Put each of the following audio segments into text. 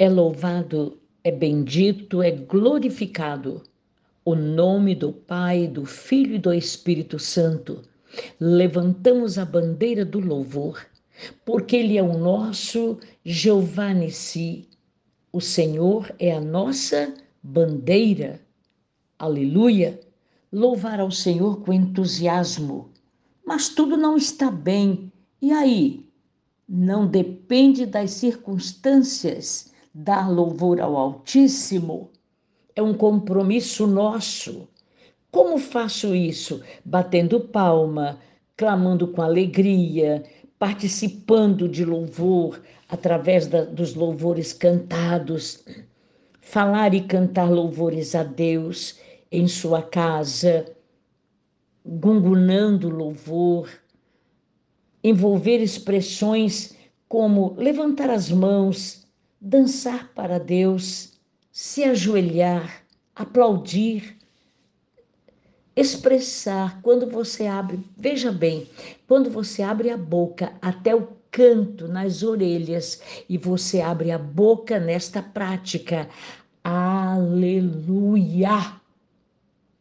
É louvado, é bendito, é glorificado o nome do Pai, do Filho e do Espírito Santo. Levantamos a bandeira do louvor, porque Ele é o nosso Jeová Nissi. O Senhor é a nossa bandeira. Aleluia! Louvar ao Senhor com entusiasmo. Mas tudo não está bem. E aí? Não depende das circunstâncias dar louvor ao Altíssimo é um compromisso nosso. Como faço isso? Batendo palma, clamando com alegria, participando de louvor através da, dos louvores cantados. Falar e cantar louvores a Deus em sua casa, gungunando louvor, envolver expressões como levantar as mãos, dançar para Deus se ajoelhar, aplaudir, expressar. Quando você abre, veja bem, quando você abre a boca até o canto nas orelhas e você abre a boca nesta prática, aleluia!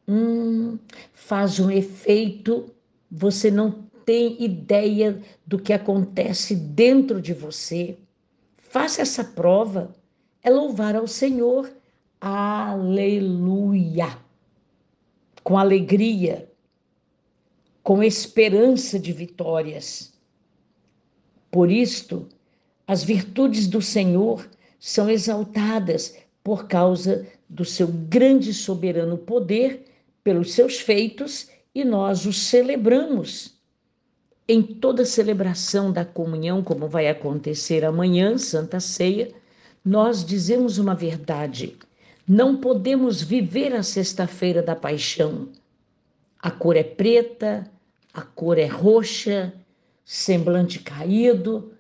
Hum, faz um efeito, você não tem ideia do que acontece dentro de você. Faça essa prova é louvar ao Senhor. Aleluia! Com alegria, com esperança de vitórias. Por isto, as virtudes do Senhor são exaltadas por causa do seu grande soberano poder, pelos seus feitos, e nós os celebramos. Em toda celebração da comunhão, como vai acontecer amanhã, Santa Ceia, nós dizemos uma verdade. Não podemos viver a sexta-feira da paixão. A cor é preta, a cor é roxa, semblante caído,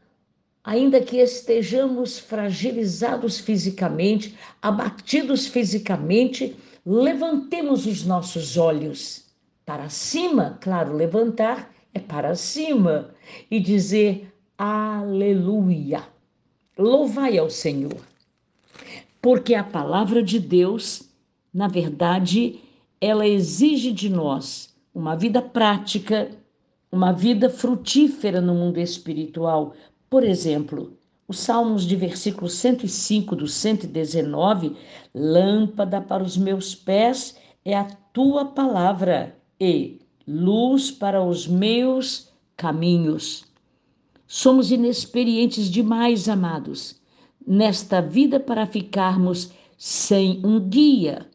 ainda que estejamos fragilizados fisicamente, abatidos fisicamente, levantemos os nossos olhos para cima, claro, levantar é para cima e dizer aleluia. Louvai ao Senhor. Porque a palavra de Deus, na verdade, ela exige de nós uma vida prática, uma vida frutífera no mundo espiritual. Por exemplo, os Salmos de versículo 105 do 119, lâmpada para os meus pés é a tua palavra e luz para os meus caminhos. Somos inexperientes demais, amados, nesta vida para ficarmos sem um guia.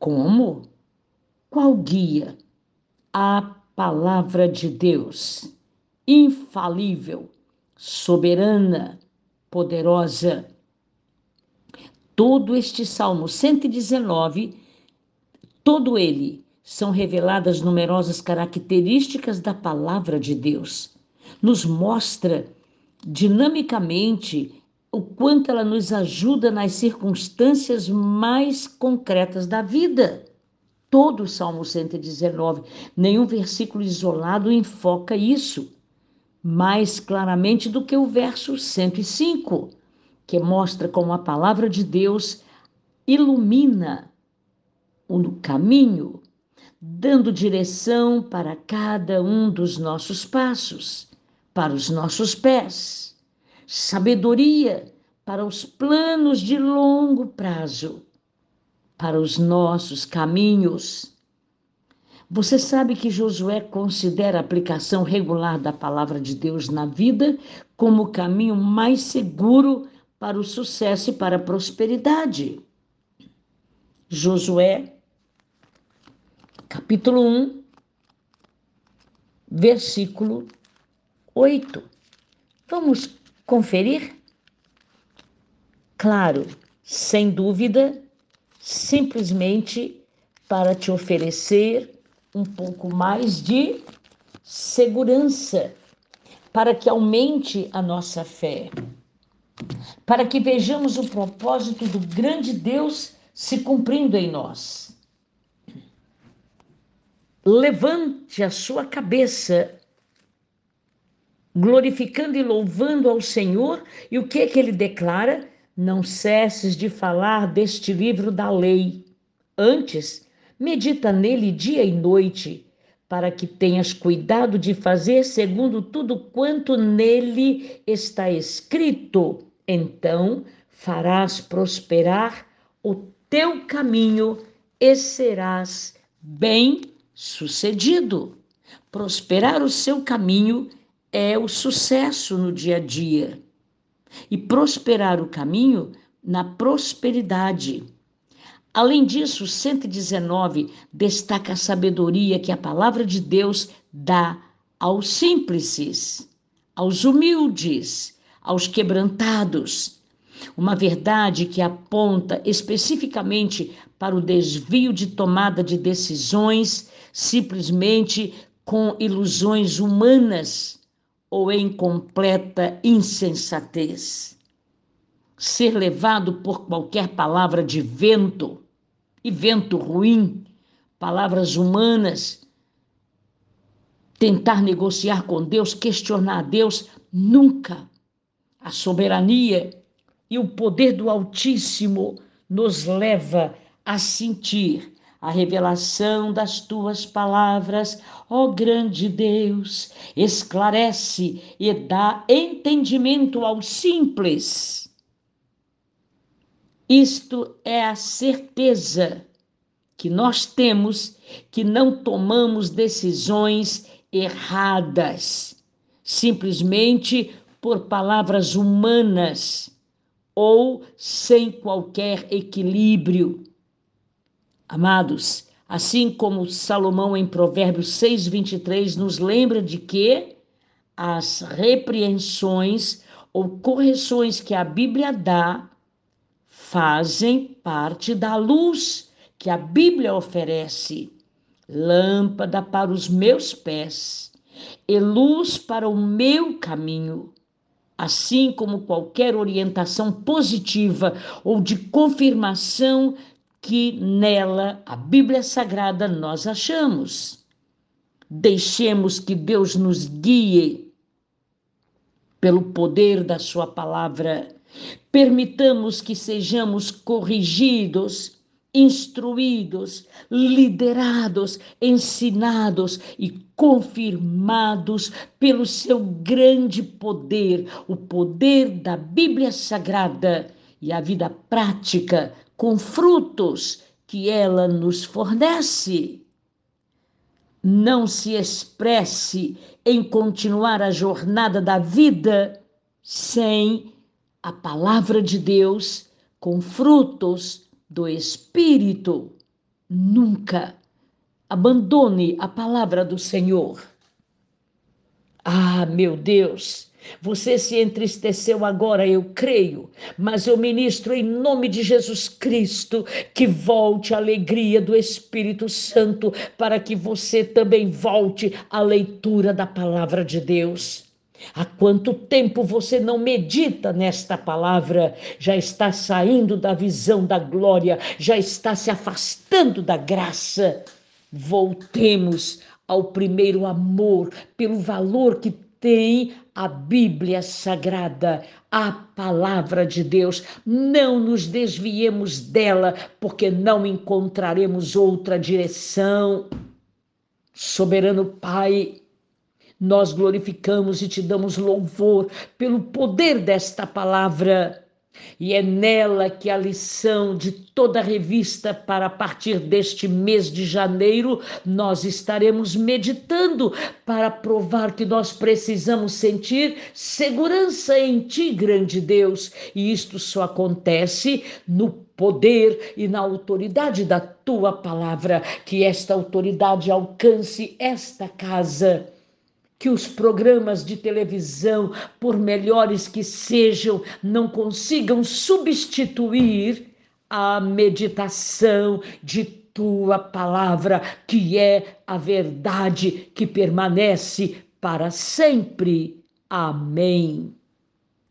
Como? Qual guia? A palavra de Deus, infalível, soberana, poderosa. Todo este Salmo 119, todo ele, são reveladas numerosas características da palavra de Deus nos mostra dinamicamente o quanto ela nos ajuda nas circunstâncias mais concretas da vida. Todo o Salmo 119, nenhum versículo isolado enfoca isso mais claramente do que o verso 105, que mostra como a palavra de Deus ilumina o caminho, dando direção para cada um dos nossos passos para os nossos pés, sabedoria para os planos de longo prazo, para os nossos caminhos. Você sabe que Josué considera a aplicação regular da palavra de Deus na vida como o caminho mais seguro para o sucesso e para a prosperidade. Josué, capítulo 1, versículo 8. Vamos conferir? Claro, sem dúvida, simplesmente para te oferecer um pouco mais de segurança, para que aumente a nossa fé, para que vejamos o propósito do grande Deus se cumprindo em nós. Levante a sua cabeça glorificando e louvando ao Senhor. E o que que ele declara? não cesses de falar deste livro da lei. Antes, medita nele dia e noite, para que tenhas cuidado de fazer segundo tudo quanto nele está escrito. Então farás prosperar o teu caminho e serás bem sucedido. Prosperar o seu caminho é o sucesso no dia a dia. E prosperar o caminho na prosperidade. Além disso, 119 destaca a sabedoria que a palavra de Deus dá aos simples, aos humildes, aos quebrantados. Uma verdade que aponta especificamente para o desvio de tomada de decisões simplesmente com ilusões humanas ou em completa insensatez. Ser levado por qualquer palavra de vento, e vento ruim, palavras humanas, tentar negociar com Deus, questionar Deus, nunca. A soberania e o poder do Altíssimo nos leva a sentir a revelação das tuas palavras, ó grande Deus, esclarece e dá entendimento ao simples. Isto é a certeza que nós temos que não tomamos decisões erradas, simplesmente por palavras humanas ou sem qualquer equilíbrio Amados, assim como Salomão em Provérbios 6, 23 nos lembra de que as repreensões ou correções que a Bíblia dá fazem parte da luz que a Bíblia oferece, lâmpada para os meus pés e luz para o meu caminho. Assim como qualquer orientação positiva ou de confirmação que nela, a Bíblia Sagrada, nós achamos. Deixemos que Deus nos guie pelo poder da Sua palavra. Permitamos que sejamos corrigidos, instruídos, liderados, ensinados e confirmados pelo seu grande poder, o poder da Bíblia Sagrada e a vida prática com frutos que ela nos fornece. Não se expresse em continuar a jornada da vida sem a palavra de Deus com frutos do Espírito. Nunca abandone a palavra do Senhor. Ah, meu Deus! Você se entristeceu agora, eu creio, mas eu ministro em nome de Jesus Cristo que volte a alegria do Espírito Santo para que você também volte à leitura da palavra de Deus. Há quanto tempo você não medita nesta palavra? Já está saindo da visão da glória, já está se afastando da graça. Voltemos ao primeiro amor, pelo valor que tem a Bíblia Sagrada, a palavra de Deus. Não nos desviemos dela, porque não encontraremos outra direção. Soberano Pai, nós glorificamos e te damos louvor pelo poder desta palavra. E é nela que a lição de toda a revista para a partir deste mês de janeiro nós estaremos meditando para provar que nós precisamos sentir segurança em ti, grande Deus, e isto só acontece no poder e na autoridade da tua palavra, que esta autoridade alcance esta casa que os programas de televisão, por melhores que sejam, não consigam substituir a meditação de tua palavra, que é a verdade que permanece para sempre. Amém.